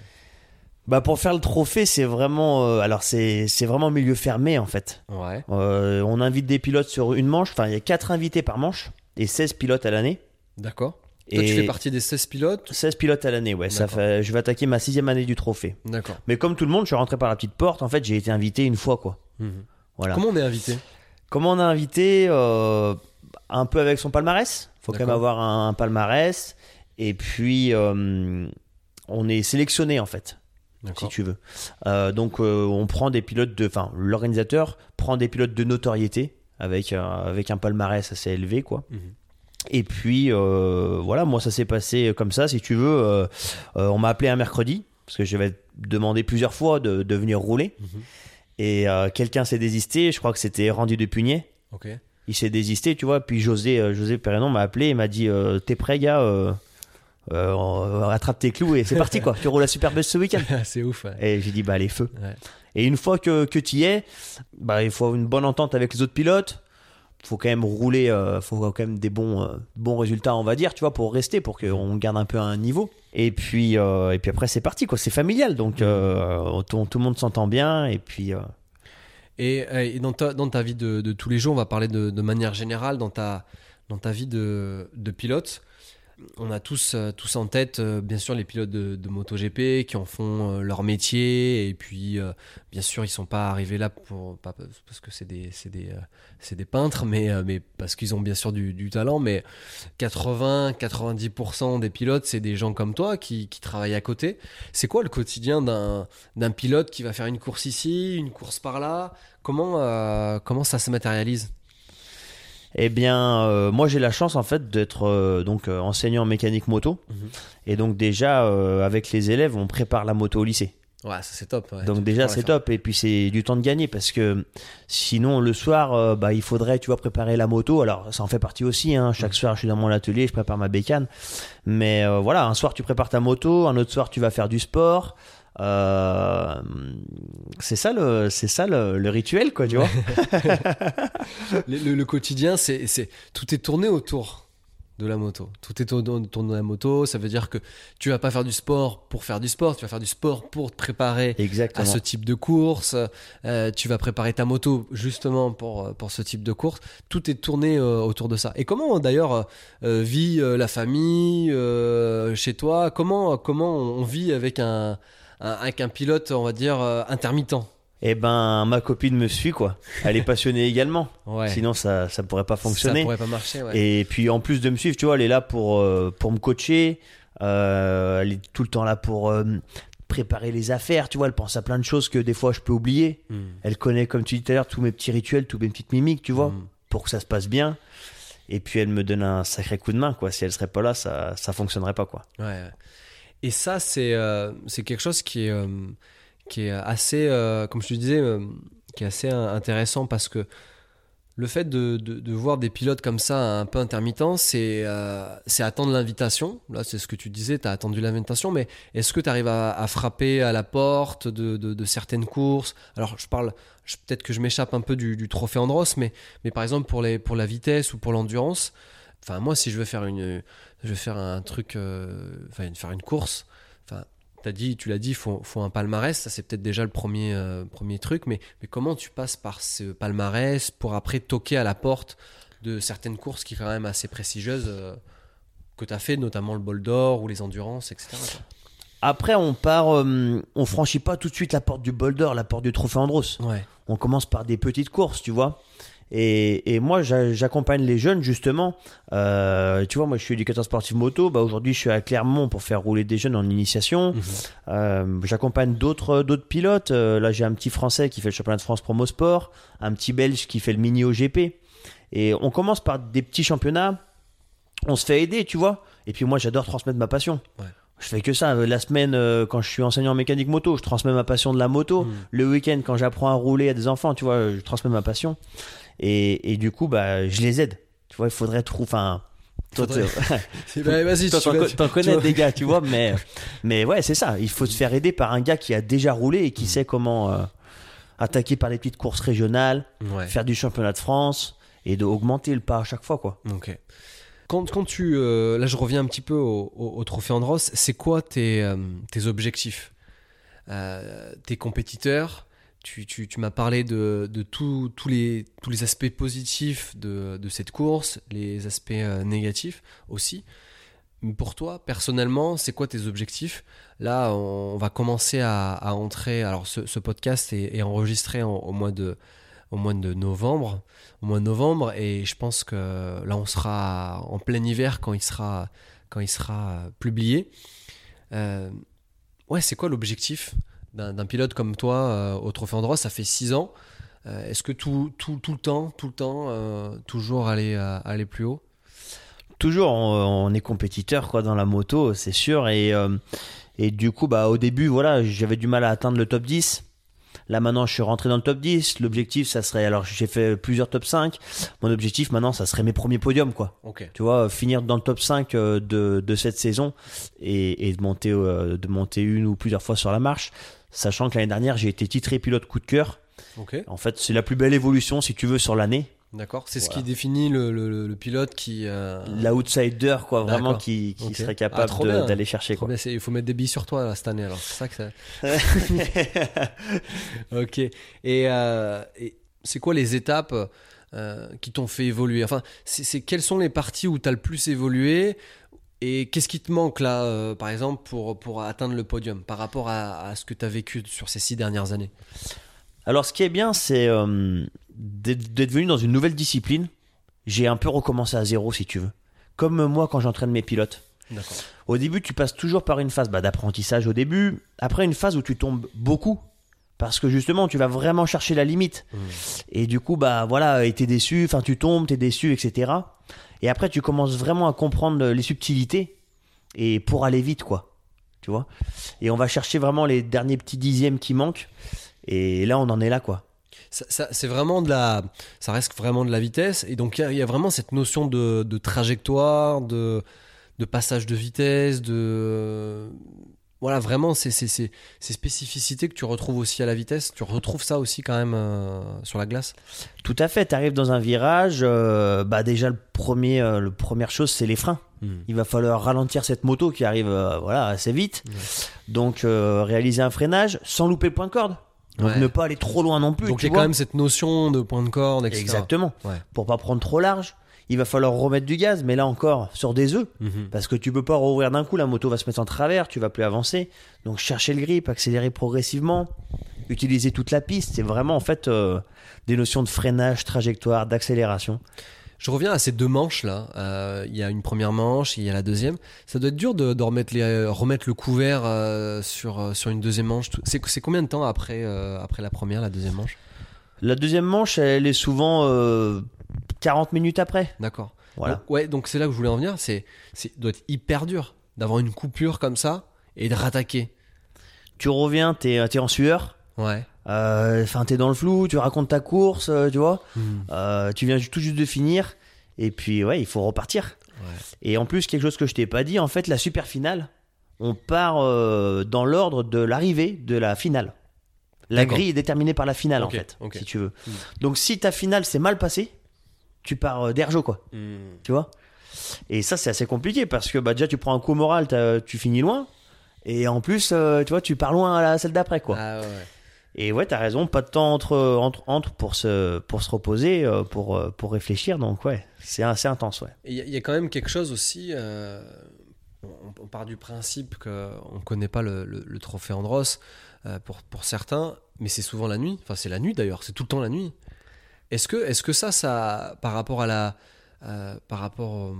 Bah pour faire le trophée, c'est vraiment, euh, alors c'est c'est vraiment milieu fermé en fait. Ouais. Euh, on invite des pilotes sur une manche, enfin il y a 4 invités par manche et 16 pilotes à l'année. D'accord. Toi, tu fais partie des 16 pilotes 16 pilotes à l'année, ouais. Ça fait, je vais attaquer ma sixième année du trophée. D'accord. Mais comme tout le monde, je suis rentré par la petite porte. En fait, j'ai été invité une fois, quoi. Voilà. Comment on est invité? Comment on a invité euh, Un peu avec son palmarès. Faut quand même avoir un, palmarès. Et puis, euh, on est sélectionné, en fait, si tu veux. Euh, donc, euh, on prend des pilotes de. Enfin, l'organisateur prend des pilotes de notoriété avec, euh, avec un palmarès assez élevé, quoi. Mhm. Et puis, euh, voilà, moi, ça s'est passé comme ça, si tu veux. euh, euh, on m'a appelé un mercredi, parce que j'avais demandé plusieurs fois de, de venir rouler. Mhm. Et quelqu'un s'est désisté, je crois que c'était Randy Depugnet. Ok. Il s'est désisté, tu vois. Puis José, José Perrenon m'a appelé et m'a dit T'es prêt, gars euh, euh, on- Attrape tes clous et c'est parti, quoi. Tu roules la Super Best ce week-end. c'est ouf. ouais. Et j'ai dit Bah, les feux. Ouais. Et une fois que, que tu y es, bah, il faut avoir une bonne entente avec les autres pilotes. faut quand même rouler, euh, faut quand même des bons, euh, bons résultats, on va dire, tu vois, pour rester, pour qu'on garde un peu un niveau. Et puis, euh, et puis après, c'est parti, quoi. C'est familial, donc euh, tout, tout le monde s'entend bien. Et puis, Et, et dans, ta, dans ta vie de, de tous les jours, on va parler de, de manière générale, dans ta, dans ta vie de, de pilote, on a tous, euh, tous en tête, euh, bien sûr, les pilotes de, MotoGP qui en font euh, leur métier. Et puis, bien sûr, ils sont pas arrivés là pour, parce que c'est des, des, des peintres, mais, mais parce qu'ils ont bien sûr du, talent. Mais 80-90% des pilotes, c'est des gens comme toi qui, qui travaillent à côté. C'est quoi le quotidien d'un, pilote qui va faire une course ici, une course par là? Comment, comment ça se matérialise? Eh bien, euh, moi j'ai la chance en fait d'être euh, donc euh, enseignant en mécanique moto. Mhm. Et donc déjà avec les élèves, on prépare la moto au lycée. Ouais, ça c'est top. ouais. donc déjà c'est top. Et puis c'est du temps de gagner parce que sinon le soir, euh, bah il faudrait tu vois préparer la moto. Alors ça en fait partie aussi. Hein. Chaque soir je suis dans mon atelier, je prépare ma bécane. Mais euh, voilà, un soir tu prépares ta moto, un autre soir tu vas faire du sport. Euh, c'est ça le c'est ça le, le rituel quoi tu vois Le, le- le quotidien, c'est, c'est tout est tourné autour de la moto. Tout est tourné autour de la moto. Ça veut dire que tu vas pas faire du sport pour faire du sport. Tu vas faire du sport pour te préparer à ce type de course. Euh, tu vas préparer ta moto justement pour, euh, pour ce type de course. Tout est tourné euh, autour de ça. Et comment d'ailleurs vit la famille chez toi? Comment, comment on vit avec un, un- avec un pilote, on va dire, euh, intermittent Eh ben, ma copine me suit, quoi. Elle est passionnée également. Ouais. Sinon, ça, ça pourrait pas fonctionner. Ça pourrait pas marcher, ouais. Et puis, en plus de me suivre, tu vois, elle est là pour, euh, pour me coacher. Euh, elle est tout le temps là pour euh, préparer les affaires. Tu vois, elle pense à plein de choses que des fois je peux oublier. Mm. Elle connaît, comme tu dis tout à l'heure, tous mes petits rituels, toutes mes petites mimiques, tu vois, Mm. pour que ça se passe bien. Et puis, elle me donne un sacré coup de main, quoi. Si elle serait pas là, ça, ça fonctionnerait pas, quoi. Ouais, ouais. Et ça, c'est euh, c'est quelque chose qui est, euh, assez, euh, comme je te disais, qui est assez intéressant parce que le fait de, voir des pilotes comme ça, un peu intermittents, c'est attendre l'invitation. Là, c'est ce que tu disais, tu as attendu l'invitation, mais est-ce que tu arrives à, frapper à la porte de, certaines courses? Alors, je parle, peut-être que je m'échappe un peu du, trophée Andros, mais, par exemple, pour la vitesse ou pour l'endurance, enfin, moi, si je veux faire une, je vais faire un truc, euh, enfin, faire une course, enfin, T'as dit, tu l'as dit, il faut, faut un palmarès, ça c'est peut-être déjà le premier, euh, premier truc, mais, mais comment tu passes par ce palmarès pour après toquer à la porte de certaines courses qui sont quand même assez prestigieuses euh, que tu as fait, notamment le bol d'or ou les endurances, etc. quoi. Après, on part, euh, on franchit pas tout de suite la porte du Boulder, la porte du Trophée Andros. Ouais. on commence par des petites courses, tu vois. Et, et moi, j'a- j'accompagne les jeunes justement. Euh, tu vois, moi, je suis éducateur sportif moto. Bah, aujourd'hui, je suis à Clermont pour faire rouler des jeunes en initiation. Mhm. Euh, j'accompagne d'autres d'autres pilotes. Euh, là, j'ai un petit Français qui fait le championnat de France Promo Sport, un petit Belge qui fait le mini OGP. Et on commence par des petits championnats. On se fait aider, tu vois. Et puis moi, j'adore transmettre ma passion. Ouais. Je fais que ça. La semaine, euh, quand je suis enseignant en mécanique moto, je transmets ma passion de la moto. Mhm. Le week-end, quand j'apprends à rouler à des enfants, tu vois, je transmets ma passion. Et, et du coup, bah, je les aide. Tu vois, il faudrait trouver. Enfin, toi, vas-y, t'en connais des gars, tu vois, mais, mais ouais, c'est ça. Il faut se faire aider par un gars qui a déjà roulé et qui sait comment euh, attaquer par les petites courses régionales, Ouais. faire du championnat de France et d'augmenter le pas à chaque fois, quoi. Ok. Quand, quand tu. euh, là, je reviens un petit peu au, au- au trophée Andros. C'est quoi tes, euh, tes objectifs? Tes compétiteurs? Tu, m'as parlé de, tous les, aspects positifs de, cette course, les aspects euh, négatifs aussi. pour toi, personnellement, c'est quoi tes objectifs? Là, on va commencer à, entrer. Alors, ce, podcast est, enregistré au, mois de, novembre. Au mois de novembre, et je pense que là, on sera en plein hiver quand il sera, quand il sera publié. Euh, ouais, c'est quoi l'objectif? D'un pilote comme toi euh, au Trophée Andros Ça fait six ans. Euh, est-ce que tout, tout, tout, le temps, tout le temps, toujours aller, aller plus haut? Toujours on, est compétiteur quoi dans la moto c'est sûr. Et, euh, et du coup bah au début voilà j'avais du mal à atteindre le top 10 Là maintenant, je suis rentré dans le top 10. L'objectif, ça serait, alors j'ai fait plusieurs top 5. Mon objectif maintenant, ça serait mes premiers podiums, quoi. Tu vois, finir dans le top 5 euh, de, de cette saison et, et de monter, euh, de monter une ou plusieurs fois sur la marche. Sachant que l'année dernière, j'ai été titré pilote coup de cœur. En fait, c'est la plus belle évolution, si tu veux, sur l'année. D'accord, c'est ce qui définit le, le, pilote qui. Euh... L'outsider, quoi, vraiment, qui, qui serait capable ah, d'aller chercher. Quoi. il faut mettre des billes sur toi cette année, alors. C'est ça que ça. ok. Et, euh, et c'est quoi les étapes euh, qui t'ont fait évoluer? Enfin, c'est quelles sont les parties où tu as le plus évolué? Et qu'est-ce qui te manque là, euh, par exemple, pour, pour atteindre le podium par rapport à, à ce que tu as vécu sur ces six dernières années? Alors, ce qui est bien, c'est d'être venu dans une nouvelle discipline, j'ai un peu recommencé à zéro si tu veux. Comme moi quand j'entraîne mes pilotes. Au début, tu passes toujours par une phase bah, d'apprentissage au début, après une phase où tu tombes beaucoup. Parce que justement tu vas vraiment chercher la limite. Mmh. et du coup bah voilà t'es déçu enfin tu tombes t'es déçu etc et après tu commences vraiment à comprendre les subtilités. Et pour aller vite quoi. Tu vois? Et on va chercher vraiment les derniers petits dixièmes qui manquent. Et là on en est là quoi c'est vraiment de la, ça reste vraiment de la vitesse. Et donc il y, a vraiment cette notion de, trajectoire, de, de, passage de vitesse, de voilà vraiment ces, ces, spécificités que tu retrouves aussi à la vitesse. Tu retrouves ça aussi quand même euh, sur la glace. Tout à fait. Tu arrives dans un virage, euh, bah déjà le premier, euh, le première chose c'est les freins. Hmm. Il va falloir ralentir cette moto qui arrive voilà assez vite. Donc réaliser un freinage sans louper le point de corde. Donc ne pas aller trop loin non plus. Donc il y a quand même cette notion de point de corde, etc. Exactement. Pour pas prendre trop large, il va falloir remettre du gaz, mais là encore sur des œufs, mhm. parce que tu peux pas rouvrir d'un coup, la moto va se mettre en travers, tu vas plus avancer. Donc chercher le grip, accélérer progressivement, utiliser toute la piste, c'est vraiment en fait euh, des notions de freinage, trajectoire, d'accélération. Je reviens à ces deux manches là. Euh, il y a une première manche, il y a la deuxième. Ça doit être dur de, remettre, les, remettre le couvert euh, sur, euh, sur une deuxième manche. C'est, combien de temps après, après la première, la deuxième manche? La deuxième manche, elle est souvent 40 minutes après. D'accord. Voilà. Donc, ouais, donc c'est là que je voulais en venir. C'est, c'est doit être hyper dur d'avoir une coupure comme ça et de rattaquer. Tu reviens, t'es, es en sueur. Ouais. Euh, enfin, t'es dans le flou, tu racontes ta course, euh, tu vois. Hmm. Euh, tu viens tout juste de finir. Et puis, ouais, il faut repartir. Et en plus, quelque chose que je t'ai pas dit, en fait, la super finale, on part dans l'ordre de l'arrivée de la finale. La grille est déterminée par la finale, en fait, si tu veux. Hmm. Donc, si ta finale s'est mal passée, tu pars d'Erjo, quoi. Hmm. Tu vois? Et ça, c'est assez compliqué parce que bah, déjà, tu prends un coup moral, tu finis loin. Et en plus, tu vois, tu pars loin à la celle d'après, quoi. Ah, ouais. Et ouais, t'as raison, pas de temps entre, entre, entre pour, se, pour se reposer, euh, pour, euh, pour réfléchir. Donc ouais, c'est assez intense. Ouais. Il y, a quand même quelque chose aussi. Euh, on, part du principe qu'on ne connaît pas le, le, trophée Andros pour, pour certains, mais c'est souvent la nuit. Enfin, c'est la nuit d'ailleurs, c'est tout le temps la nuit. Est-ce que, est que ça, ça, par rapport à la. par rapport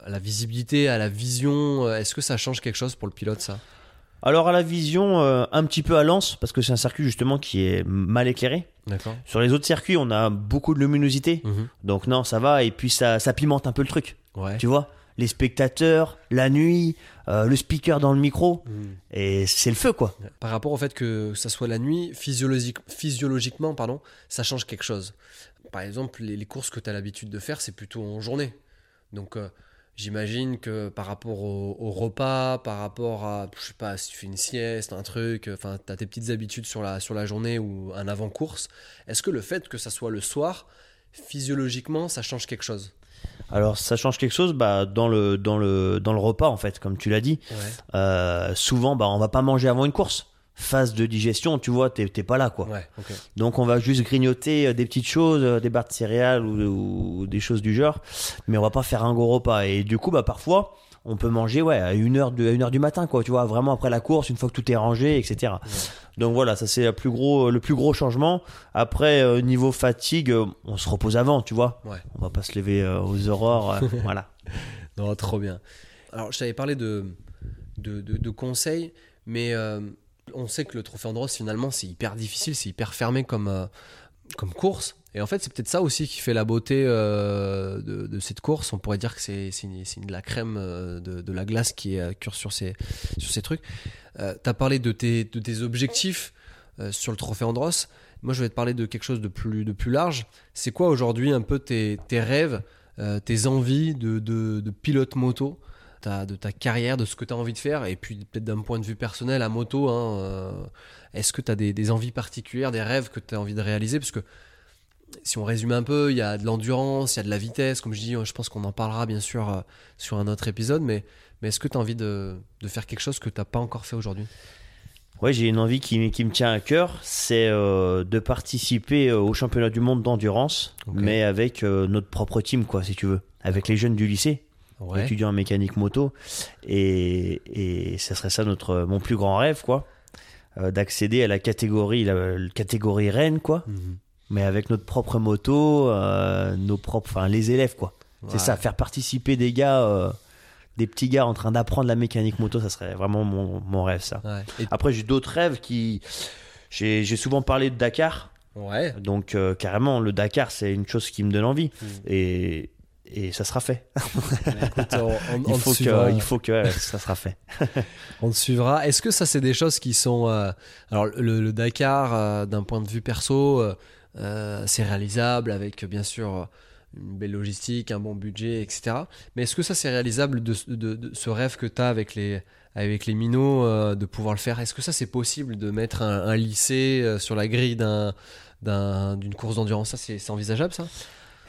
à la visibilité, à la vision, est-ce que ça change quelque chose pour le pilote ça? Alors à la vision, euh, un petit peu à Lens, parce que c'est un circuit justement qui est mal éclairé. D'accord. Sur les autres circuits, on a beaucoup de luminosité. Mhm. Donc non, ça va. Et puis ça, ça pimente un peu le truc. Ouais. Tu vois Les spectateurs, la nuit, euh, le speaker dans le micro. Mhm. Et c'est le feu, quoi. Par rapport au fait que ça soit la nuit, physiologique, physiologiquement, pardon, ça change quelque chose. Par exemple, les, courses que tu as l'habitude de faire, c'est plutôt en journée. Donc... Euh, J'imagine que par rapport au, repas, par rapport à, je sais pas, si tu fais une sieste, un truc, enfin, tu as tes petites habitudes sur la, sur la journée ou un avant-course, est-ce que le fait que ça soit le soir, physiologiquement, ça change quelque chose? Alors ça change quelque chose bah, dans, le, dans, le, dans le repas en fait, comme tu l'as dit. Euh, souvent bah, on va pas manger avant une course phase de digestion, tu vois, t'es pas là, quoi. Donc on va juste grignoter euh, des petites choses, euh, des barres de céréales ou, des choses du genre, mais on va pas faire un gros repas. Et du coup, bah parfois, on peut manger ouais, à 1h, de, à une heure du matin, quoi, tu vois, vraiment après la course, une fois que tout est rangé, etc. Donc voilà, ça c'est le plus gros, le plus gros changement. Après, euh, niveau fatigue, euh, on se repose avant, tu vois. Ouais. On va pas se lever euh, aux aurores, euh, voilà. Non, trop bien. Alors, je t'avais parlé de, de, de- de conseils, mais euh, on sait que le trophée Andros, finalement, c'est hyper difficile, c'est hyper fermé comme, euh, comme course. Et en fait, c'est peut-être ça aussi qui fait la beauté euh, de, cette course. On pourrait dire que c'est de la crème euh, de, la glace qui est cure sur ces, sur ces trucs. Euh, tu as parlé de tes, de tes objectifs sur le trophée Andros. Moi, je vais te parler de quelque chose de plus, de plus large. C'est quoi aujourd'hui un peu tes, tes rêves, tes envies de, de pilote moto? Ta- de ta carrière, de ce que tu as envie de faire, et puis peut-être d'un point de vue personnel à moto, hein, euh, est-ce que tu as des, des envies particulières, des rêves que tu as envie de réaliser? Parce que si on résume un peu, il y a de l'endurance, il y a de la vitesse, comme je dis, je pense qu'on en parlera bien sûr euh, sur un autre épisode, mais, mais est-ce que tu as envie de, de faire quelque chose que tu n'as pas encore fait aujourd'hui? Ouais, j'ai une envie qui, qui me tient à cœur, c'est euh, de participer au championnat du monde d'endurance, mais avec notre propre team, quoi, si tu veux, avec les jeunes du lycée, Ouais. étudiants en mécanique moto, et, et ça serait ça notre mon plus grand rêve, quoi, euh, d'accéder à la catégorie, la, la catégorie reine, quoi, Mhm. mais avec notre propre moto, euh, nos propres, enfin les élèves, quoi. Ouais. C'est ça, faire participer des gars, euh, des petits gars en train d'apprendre la mécanique moto, ça serait vraiment mon, mon rêve, ça. Ouais. Après, j'ai d'autres rêves qui. J'ai j'ai souvent parlé de Dakar, ouais. donc euh, carrément, le Dakar, c'est une chose qui me donne envie. Mhm. Et, et ça sera fait. Écoute, on, Il faut, suivra. que, il faut que ça sera fait. On te suivra. Est-ce que ça, c'est des choses qui sont. euh, alors, le, le Dakar, euh, d'un point de vue perso, euh, c'est réalisable avec, bien sûr, une belle logistique, un bon budget, etc. Mais est-ce que ça, c'est réalisable de, de- de ce rêve que tu as avec les, avec les minots, de pouvoir le faire? Est-ce que ça, c'est possible de mettre un, un lycée sur la grille d'un. d'un- d'une course d'endurance? Ça c'est c'est envisageable ça?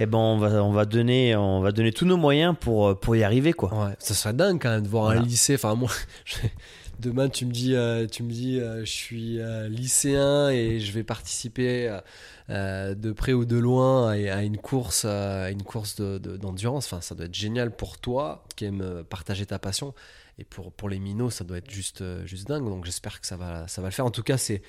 Eh ben, on va, on va donner, on va donner tous nos moyens pour, euh, pour y arriver, quoi. Ouais, ça serait dingue quand même de voir Voilà. un lycée. Enfin, moi, je- demain, tu me dis, euh, tu me dis, euh, je suis euh, lycéen et je vais participer de près ou de loin à, à une course, à une course de- de- d'endurance. enfin, ça doit être génial pour toi qui aime partager ta passion. Et pour, pour les minots, ça doit être juste, juste dingue. Donc, j'espère que ça va, ça va le faire. En tout cas, c'est.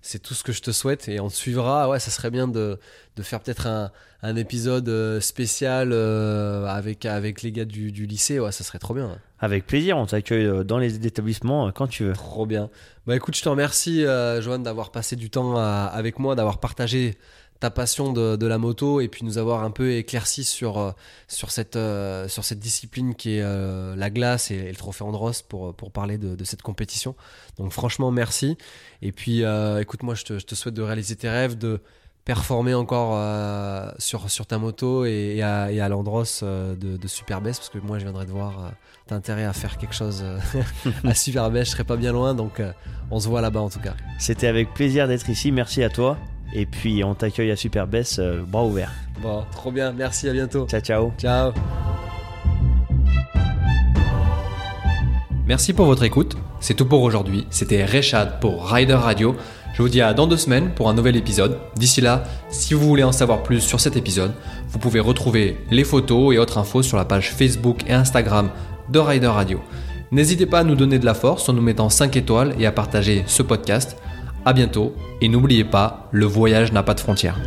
C'est tout ce que je te souhaite et on te suivra. Ouais, ça serait bien de, de faire peut-être un, un épisode euh, spécial euh, avec, avec les gars du, du lycée. Ouais, ça serait trop bien. Avec plaisir, on t'accueille euh, dans les établissements quand tu veux. Trop bien. Bah écoute, je te remercie, euh, Johan, d'avoir passé du temps à- avec moi, d'avoir partagé ta passion de, la moto et puis nous avoir un peu éclairci sur, euh, sur, cette, euh, sur cette discipline qui est euh, la glace et, le trophée Andros pour, pour parler de, cette compétition. Donc franchement, merci. Et puis écoute, moi, je te, je te souhaite de réaliser tes rêves, de performer encore sur, sur ta moto et, à, l'Andros de, de parce que moi, je viendrai te voir. T'as intérêt à faire quelque chose à Superbest, je serai pas bien loin, donc on se voit là-bas en tout cas. C'était avec plaisir d'être ici, merci à toi. Et puis, on t'accueille à Superbest, euh, bras ouverts. Bon, trop bien, merci, à bientôt. Ciao, ciao. Ciao. Merci pour votre écoute. C'est tout pour aujourd'hui. C'était Rechad pour Rider Radio. Je vous dis à dans deux semaines pour un nouvel épisode. D'ici là, si vous voulez en savoir plus sur cet épisode, vous pouvez retrouver les photos et autres infos sur la page Facebook et Instagram de Rider Radio. N'hésitez pas à nous donner de la force en nous mettant 5 étoiles et à partager ce podcast. À bientôt et n'oubliez pas, le voyage n'a pas de frontières.